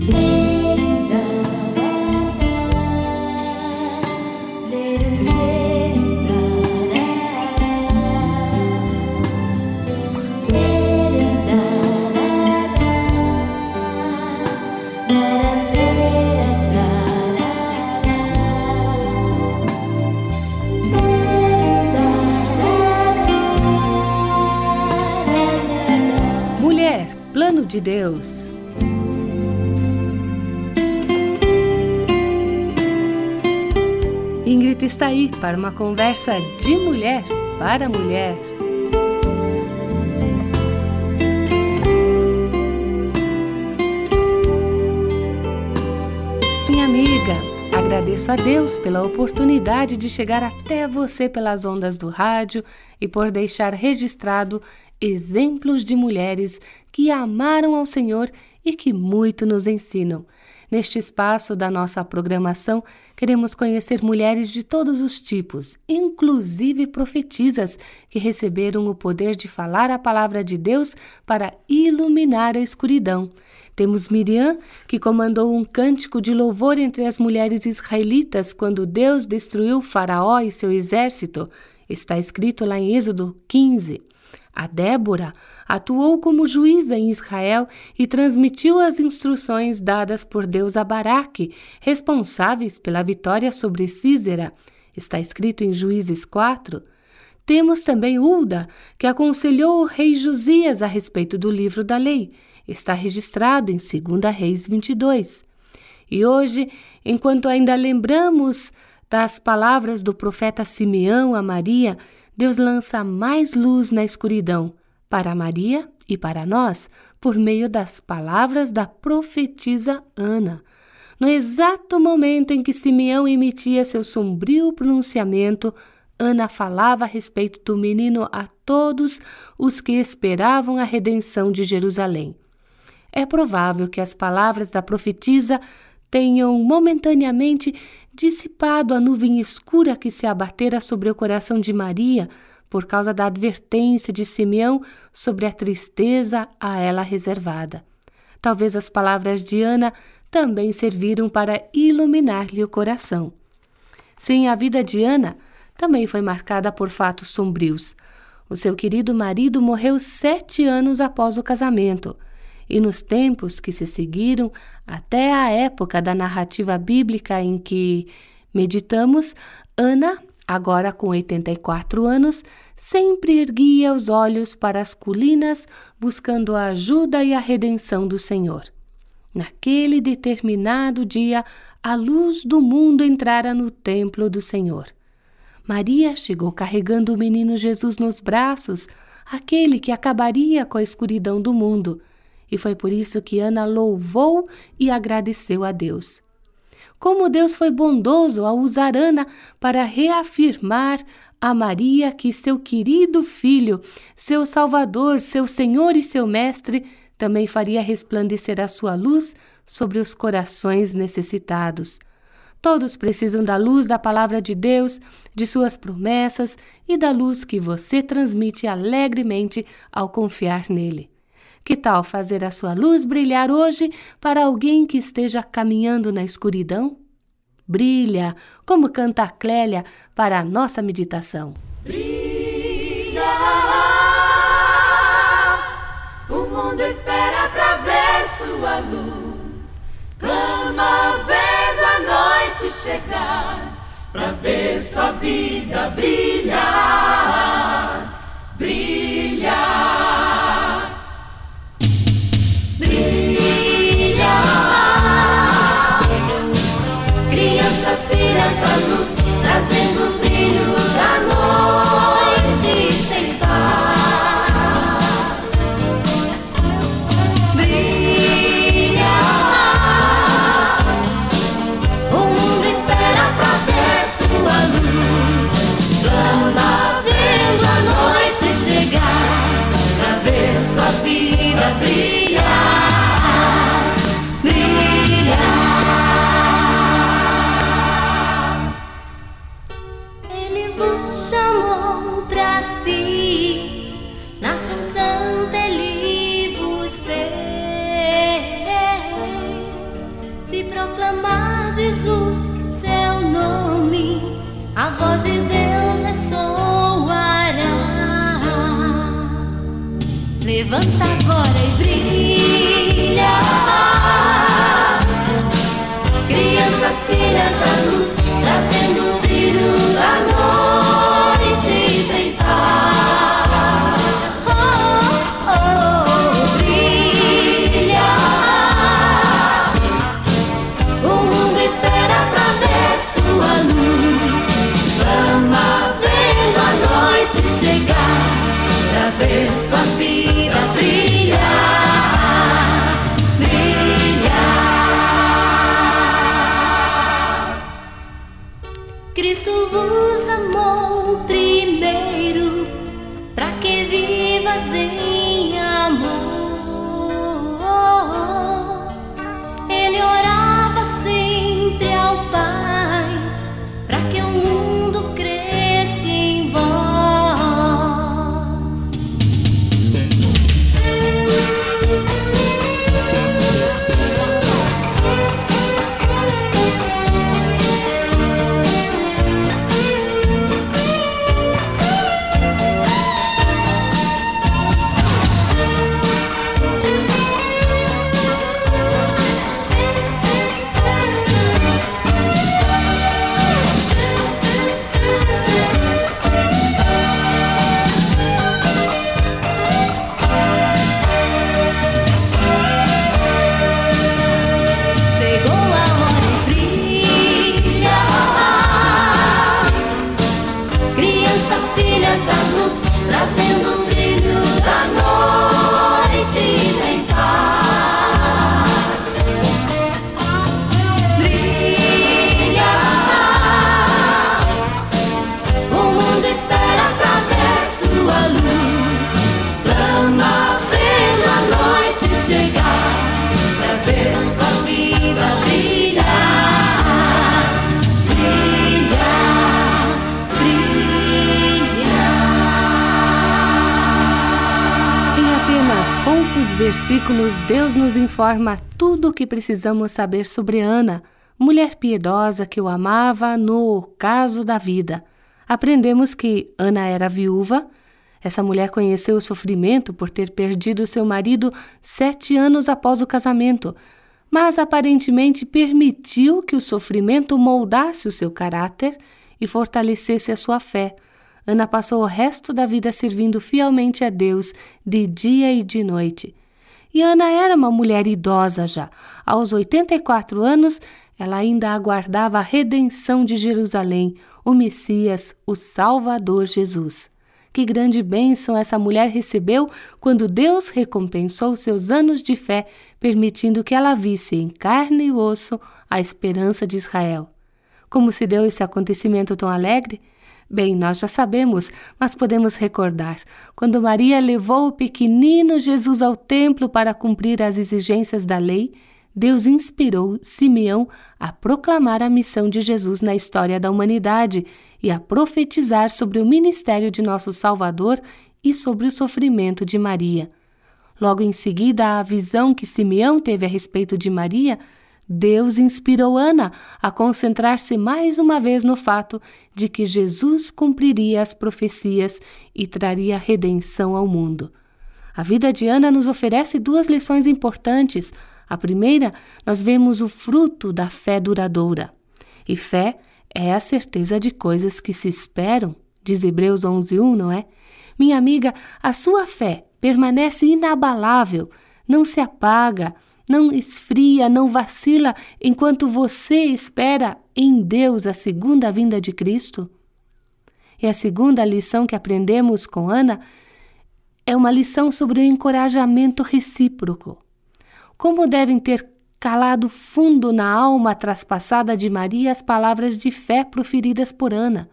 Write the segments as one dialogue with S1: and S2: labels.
S1: de uma conversa de mulher para mulher. Minha amiga, agradeço a Deus pela oportunidade de chegar até você pelas ondas do rádio e por deixar registrado exemplos de mulheres que amaram ao Senhor e que muito nos ensinam. Neste espaço da nossa programação, queremos conhecer mulheres de todos os tipos, inclusive profetisas, que receberam o poder de falar a palavra de Deus para iluminar a escuridão. Temos Miriam, que comandou um cântico de louvor entre as mulheres israelitas quando Deus destruiu Faraó e seu exército. Está escrito lá em Êxodo 15. A Débora atuou como juíza em Israel e transmitiu as instruções dadas por Deus a Baraque, responsáveis pela vitória sobre Císera. Está escrito em Juízes 4. Temos também Ulda, que aconselhou o rei Josias a respeito do livro da lei. Está registrado em 2 Reis 22. E hoje, enquanto ainda lembramos das palavras do profeta Simeão a Maria, Deus lança mais luz na escuridão para Maria e para nós por meio das palavras da profetisa Ana. No exato momento em que Simeão emitia seu sombrio pronunciamento, Ana falava a respeito do menino a todos os que esperavam a redenção de Jerusalém. É provável que as palavras da profetisa tenham momentaneamente dissipado a nuvem escura que se abatera sobre o coração de Maria por causa da advertência de Simeão sobre a tristeza a ela reservada. Talvez as palavras de Ana também serviram para iluminar-lhe o coração. Sim, a vida de Ana também foi marcada por fatos sombrios. O seu querido marido morreu sete anos após o casamento e nos tempos que se seguiram, até a época da narrativa bíblica em que meditamos, Ana, agora com 84 anos, sempre erguia os olhos para as colinas, buscando a ajuda e a redenção do Senhor. Naquele determinado dia, a luz do mundo entrara no templo do Senhor. Maria chegou carregando o menino Jesus nos braços, aquele que acabaria com a escuridão do mundo e foi por isso que Ana louvou e agradeceu a Deus. Como Deus foi bondoso ao usar Ana para reafirmar a Maria que seu querido filho, seu Salvador, seu Senhor e seu Mestre, também faria resplandecer a sua luz sobre os corações necessitados. Todos precisam da luz da palavra de Deus, de suas promessas e da luz que você transmite alegremente ao confiar nele. Que tal fazer a sua luz brilhar hoje para alguém que esteja caminhando na escuridão? Brilha, como canta a Clélia para a nossa meditação.
S2: Brilha, o mundo espera para ver sua luz. Clama vendo a noite chegar, para ver sua vida brilhar. Brilhar.
S1: Poucos versículos, Deus nos informa tudo o que precisamos saber sobre Ana, mulher piedosa que o amava no caso da vida. Aprendemos que Ana era viúva. Essa mulher conheceu o sofrimento por ter perdido seu marido sete anos após o casamento, mas aparentemente permitiu que o sofrimento moldasse o seu caráter e fortalecesse a sua fé. Ana passou o resto da vida servindo fielmente a Deus, de dia e de noite. E Ana era uma mulher idosa já. Aos 84 anos, ela ainda aguardava a redenção de Jerusalém, o Messias, o Salvador Jesus. Que grande bênção essa mulher recebeu quando Deus recompensou seus anos de fé, permitindo que ela visse em carne e osso a esperança de Israel. Como se deu esse acontecimento tão alegre? Bem, nós já sabemos, mas podemos recordar. Quando Maria levou o pequenino Jesus ao templo para cumprir as exigências da lei, Deus inspirou Simeão a proclamar a missão de Jesus na história da humanidade e a profetizar sobre o ministério de nosso Salvador e sobre o sofrimento de Maria. Logo em seguida, a visão que Simeão teve a respeito de Maria, Deus inspirou Ana a concentrar-se mais uma vez no fato de que Jesus cumpriria as profecias e traria redenção ao mundo. A vida de Ana nos oferece duas lições importantes. A primeira, nós vemos o fruto da fé duradoura. E fé é a certeza de coisas que se esperam, diz Hebreus 11:1, não é? Minha amiga, a sua fé permanece inabalável, não se apaga, não esfria, não vacila enquanto você espera em Deus a segunda vinda de Cristo? E a segunda lição que aprendemos com Ana é uma lição sobre o encorajamento recíproco. Como devem ter calado fundo na alma traspassada de Maria as palavras de fé proferidas por Ana.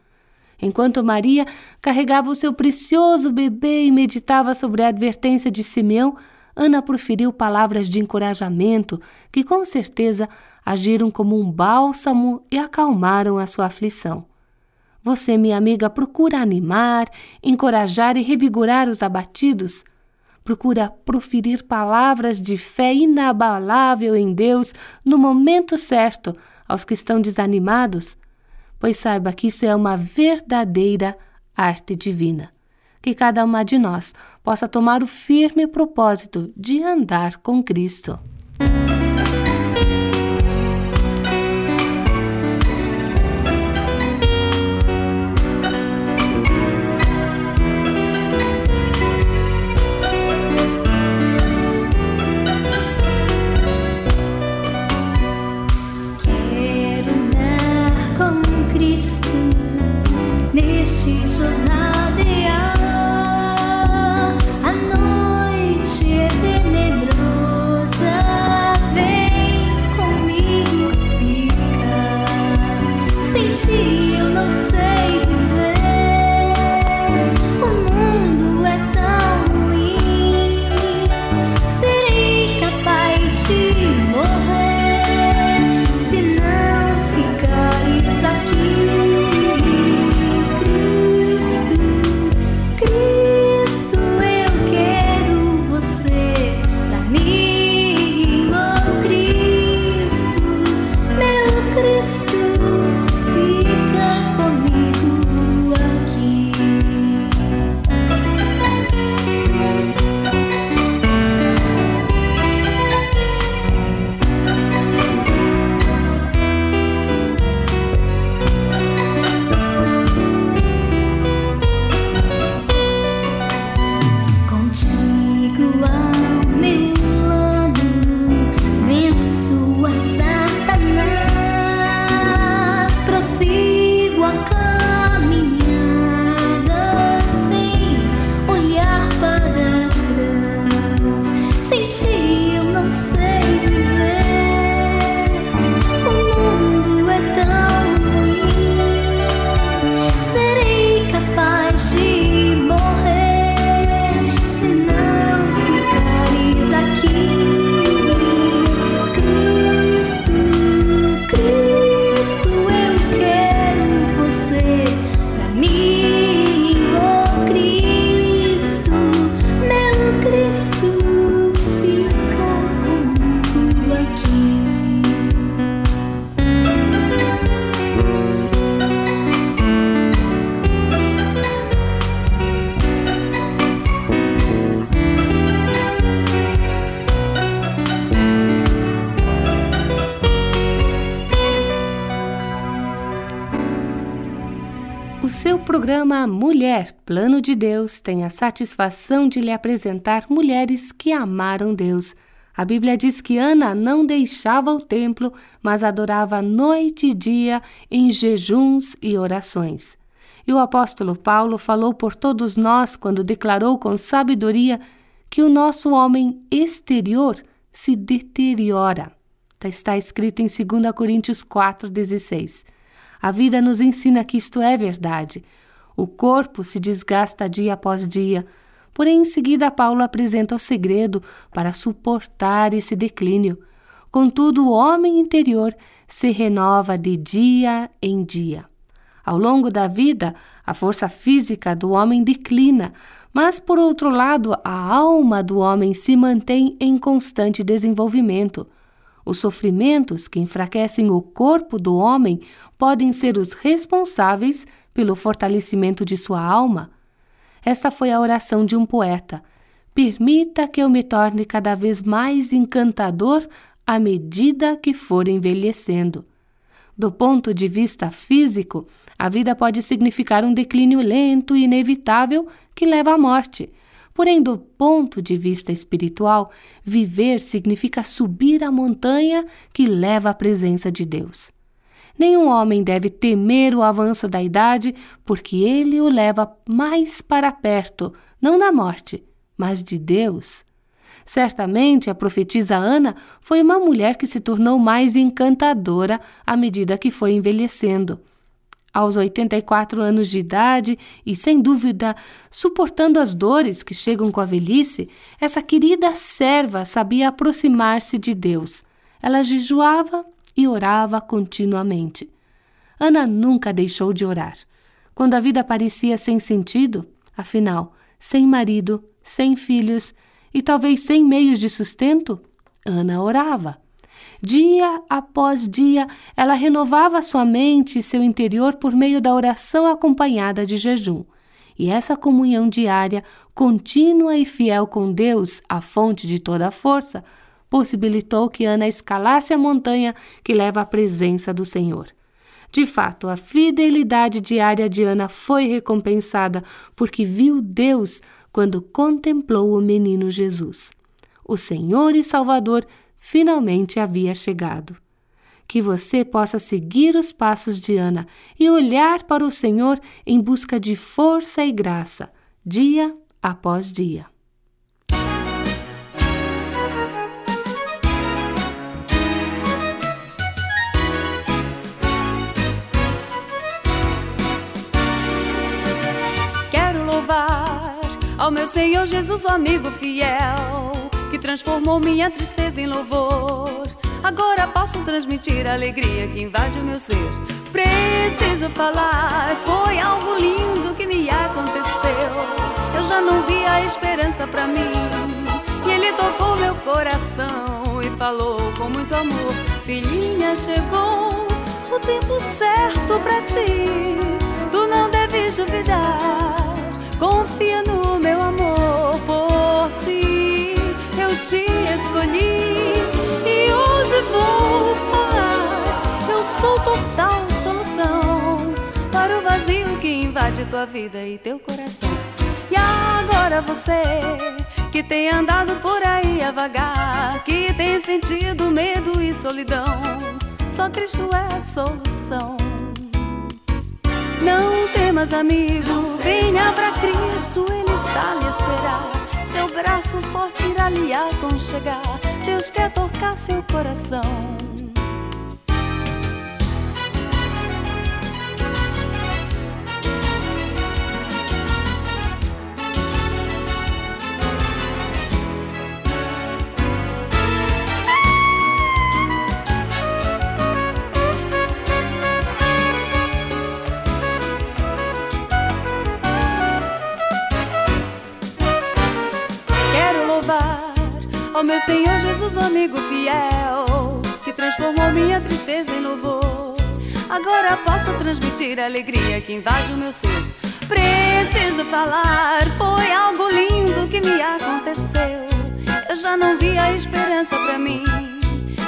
S1: Enquanto Maria carregava o seu precioso bebê e meditava sobre a advertência de Simeão, Ana proferiu palavras de encorajamento que com certeza agiram como um bálsamo e acalmaram a sua aflição. Você, minha amiga, procura animar, encorajar e revigorar os abatidos. Procura proferir palavras de fé inabalável em Deus no momento certo aos que estão desanimados. pois saiba que isso é uma verdadeira arte divina. Que cada uma de nós possa tomar o firme propósito de andar com Cristo. Mulher, Plano de Deus, tem a satisfação de lhe apresentar mulheres que amaram Deus. A Bíblia diz que Ana não deixava o templo, mas adorava noite e dia em jejuns e orações. E o apóstolo Paulo falou por todos nós quando declarou com sabedoria que o nosso homem exterior se deteriora. Está escrito em 2 Coríntios 4,16. A vida nos ensina que isto é verdade. O corpo se desgasta dia após dia, porém em seguida Paulo apresenta o segredo para suportar esse declínio. Contudo, o homem interior se renova de dia em dia. Ao longo da vida, a força física do homem declina, mas por outro lado, a alma do homem se mantém em constante desenvolvimento. Os sofrimentos que enfraquecem o corpo do homem podem ser os responsáveis pelo fortalecimento de sua alma. Esta foi a oração de um poeta. Permita que eu me torne cada vez mais encantador à medida que for envelhecendo. Do ponto de vista físico, a vida pode significar um declínio lento e inevitável que leva à morte. Porém, do ponto de vista espiritual, viver significa subir a montanha que leva à presença de Deus. Nenhum homem deve temer o avanço da idade, porque ele o leva mais para perto, não da morte, mas de Deus. Certamente a profetisa Ana foi uma mulher que se tornou mais encantadora à medida que foi envelhecendo aos 84 anos de idade e, sem dúvida, suportando as dores que chegam com a velhice, essa querida serva sabia aproximar-se de Deus. Ela jejuava e orava continuamente. Ana nunca deixou de orar. Quando a vida parecia sem sentido, afinal, sem marido, sem filhos e talvez sem meios de sustento, Ana orava. Dia após dia, ela renovava sua mente e seu interior por meio da oração acompanhada de jejum. E essa comunhão diária, contínua e fiel com Deus, a fonte de toda a força, possibilitou que Ana escalasse a montanha que leva à presença do Senhor. De fato, a fidelidade diária de Ana foi recompensada porque viu Deus quando contemplou o menino Jesus. O Senhor e Salvador finalmente havia chegado. Que você possa seguir os passos de Ana e olhar para o Senhor em busca de força e graça, dia após dia.
S3: Ao meu Senhor Jesus, o amigo fiel, que transformou minha tristeza em louvor. Agora posso transmitir a alegria que invade o meu ser. Preciso falar, foi algo lindo que me aconteceu. Eu já não via esperança para mim. E ele tocou meu coração e falou com muito amor: Filhinha, chegou o tempo certo para ti. Tu não deves duvidar. Confia no meu amor por ti. Eu te escolhi e hoje vou falar. Eu sou total solução para o vazio que invade tua vida e teu coração. E agora você que tem andado por aí a vagar, que tem sentido medo e solidão, só Cristo é a solução. Não temas, amigo, venha pra Cristo, Ele está lhe esperar. Seu braço forte irá lhe aconchegar. Deus quer tocar seu coração. Meu Senhor Jesus, amigo fiel, que transformou minha tristeza em louvor. Agora posso transmitir a alegria que invade o meu ser. Preciso falar, foi algo lindo que me aconteceu. Eu já não via a esperança pra mim.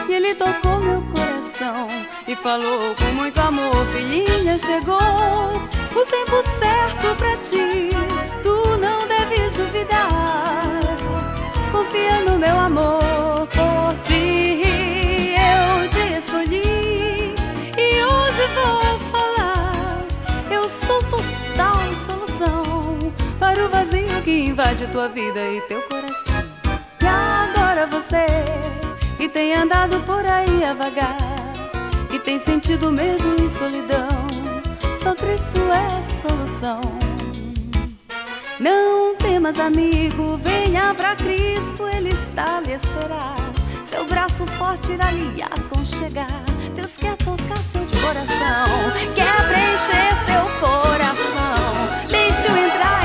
S3: E ele tocou meu coração e falou com muito amor: Filhinha, chegou o tempo certo pra ti. Tu não deves duvidar confia no meu amor por ti. Eu te escolhi e hoje vou falar. Eu sou total solução para o vazio que invade tua vida e teu coração. E agora você que tem andado por aí a vagar e tem sentido medo e solidão, só Cristo é solução. Não temas, amigo, venha pra Cristo, Ele está lhe esperar. Seu braço forte irá lhe aconchegar. Deus quer tocar seu coração, quer preencher seu coração. Deixe-o entrar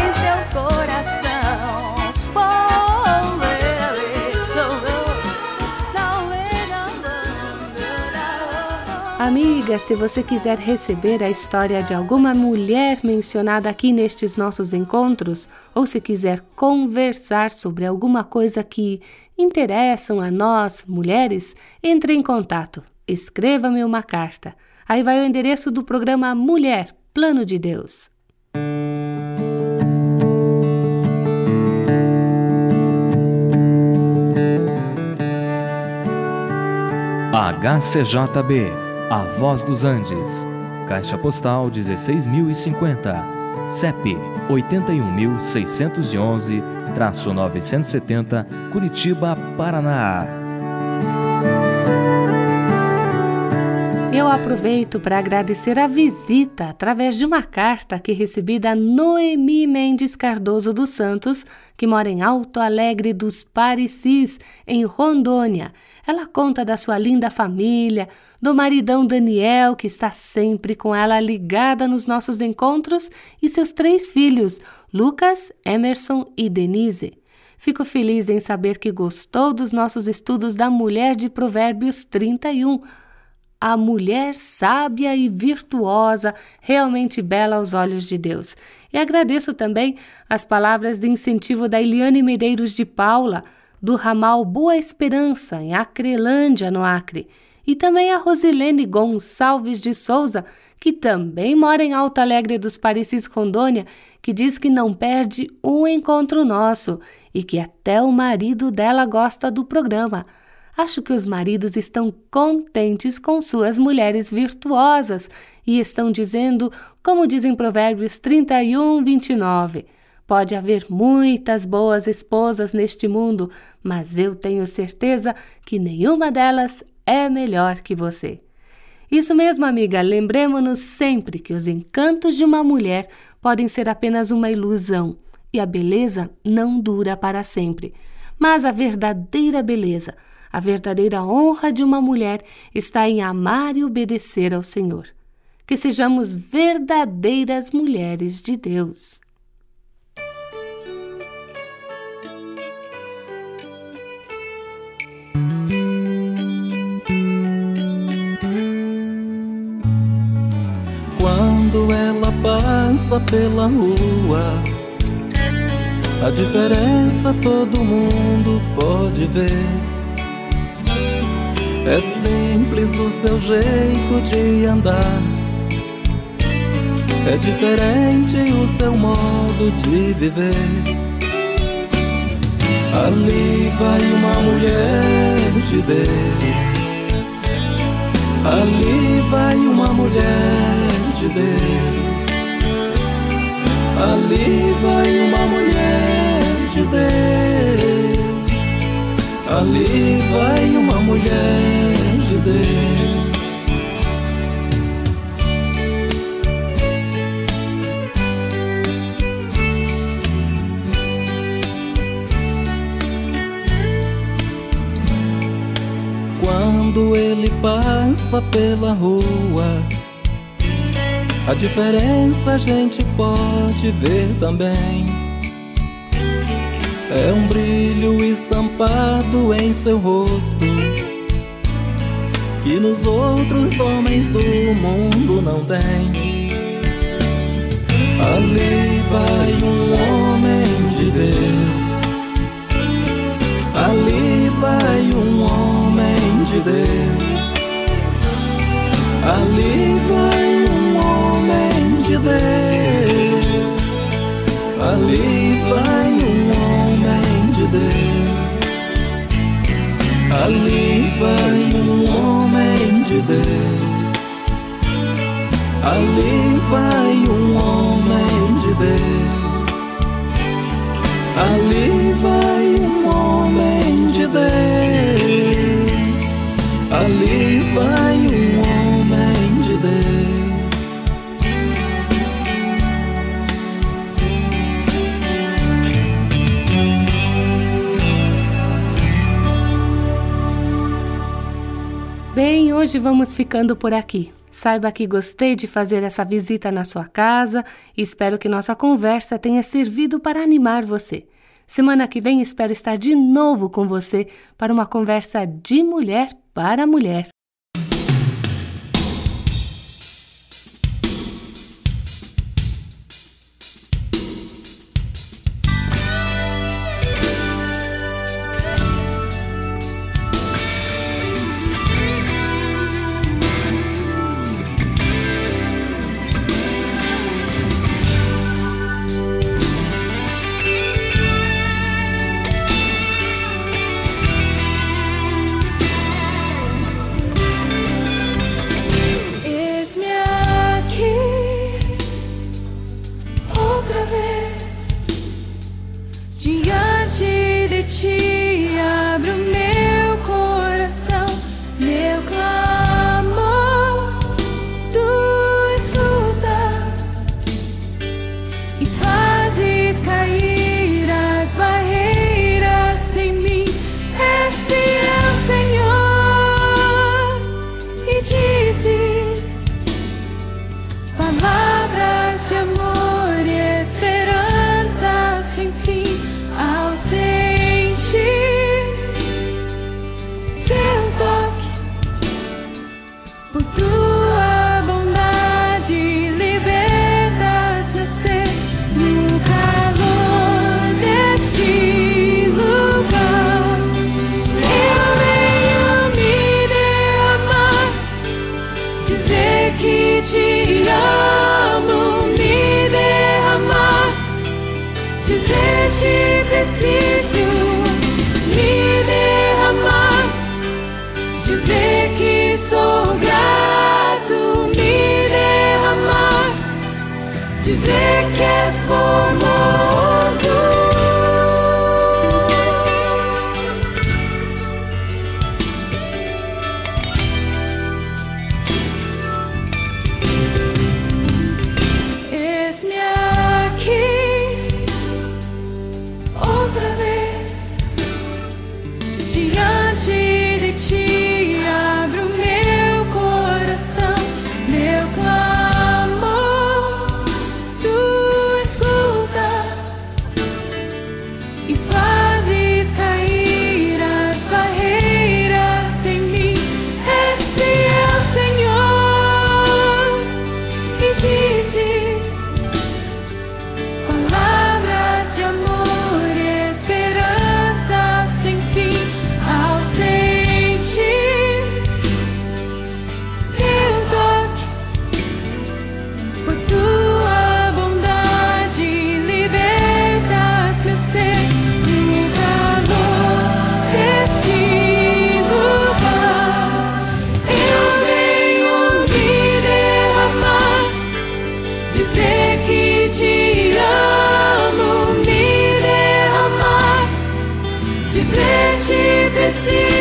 S1: Se você quiser receber a história de alguma mulher mencionada aqui nestes nossos encontros, ou se quiser conversar sobre alguma coisa que interessam a nós, mulheres, entre em contato. Escreva-me uma carta. Aí vai o endereço do programa Mulher, Plano de Deus.
S4: HCJB a Voz dos Andes. Caixa Postal 16.050. CEP 81.611-970, Curitiba, Paraná.
S1: Eu aproveito para agradecer a visita através de uma carta que recebi da Noemi Mendes Cardoso dos Santos, que mora em Alto Alegre dos Parecis, em Rondônia. Ela conta da sua linda família, do maridão Daniel, que está sempre com ela ligada nos nossos encontros, e seus três filhos, Lucas, Emerson e Denise. Fico feliz em saber que gostou dos nossos estudos da mulher de Provérbios 31. A mulher sábia e virtuosa, realmente bela aos olhos de Deus. E agradeço também as palavras de incentivo da Eliane Medeiros de Paula, do ramal Boa Esperança, em Acrelândia, no Acre. E também a Rosilene Gonçalves de Souza, que também mora em Alto Alegre dos Parecis, Rondônia, que diz que não perde um encontro nosso e que até o marido dela gosta do programa. Acho que os maridos estão contentes com suas mulheres virtuosas e estão dizendo, como dizem Provérbios 31, 29. Pode haver muitas boas esposas neste mundo, mas eu tenho certeza que nenhuma delas é melhor que você. Isso mesmo, amiga, lembremos-nos sempre que os encantos de uma mulher podem ser apenas uma ilusão e a beleza não dura para sempre. Mas a verdadeira beleza, a verdadeira honra de uma mulher está em amar e obedecer ao Senhor. Que sejamos verdadeiras mulheres de Deus.
S5: quando ela passa pela rua. A diferença todo mundo pode ver. É simples o seu jeito de andar. É diferente o seu modo de viver. Ali vai uma mulher de Deus. Ali vai uma mulher de Deus. Ali vai uma mulher de Deus. Ali vai uma mulher de Deus. Quando ele passa pela rua a diferença a gente pode ver também. É um brilho estampado em seu rosto que nos outros homens do mundo não tem. Ali vai um homem de Deus. Ali vai um homem de Deus. Ali vai um homem de Deus. Ali vai um homem de Deus. Ali vai um homem de Deus. Ali vai um homem de Deus.
S1: Vamos ficando por aqui. Saiba que gostei de fazer essa visita na sua casa e espero que nossa conversa tenha servido para animar você. Semana que vem espero estar de novo com você para uma conversa de mulher para mulher.
S6: see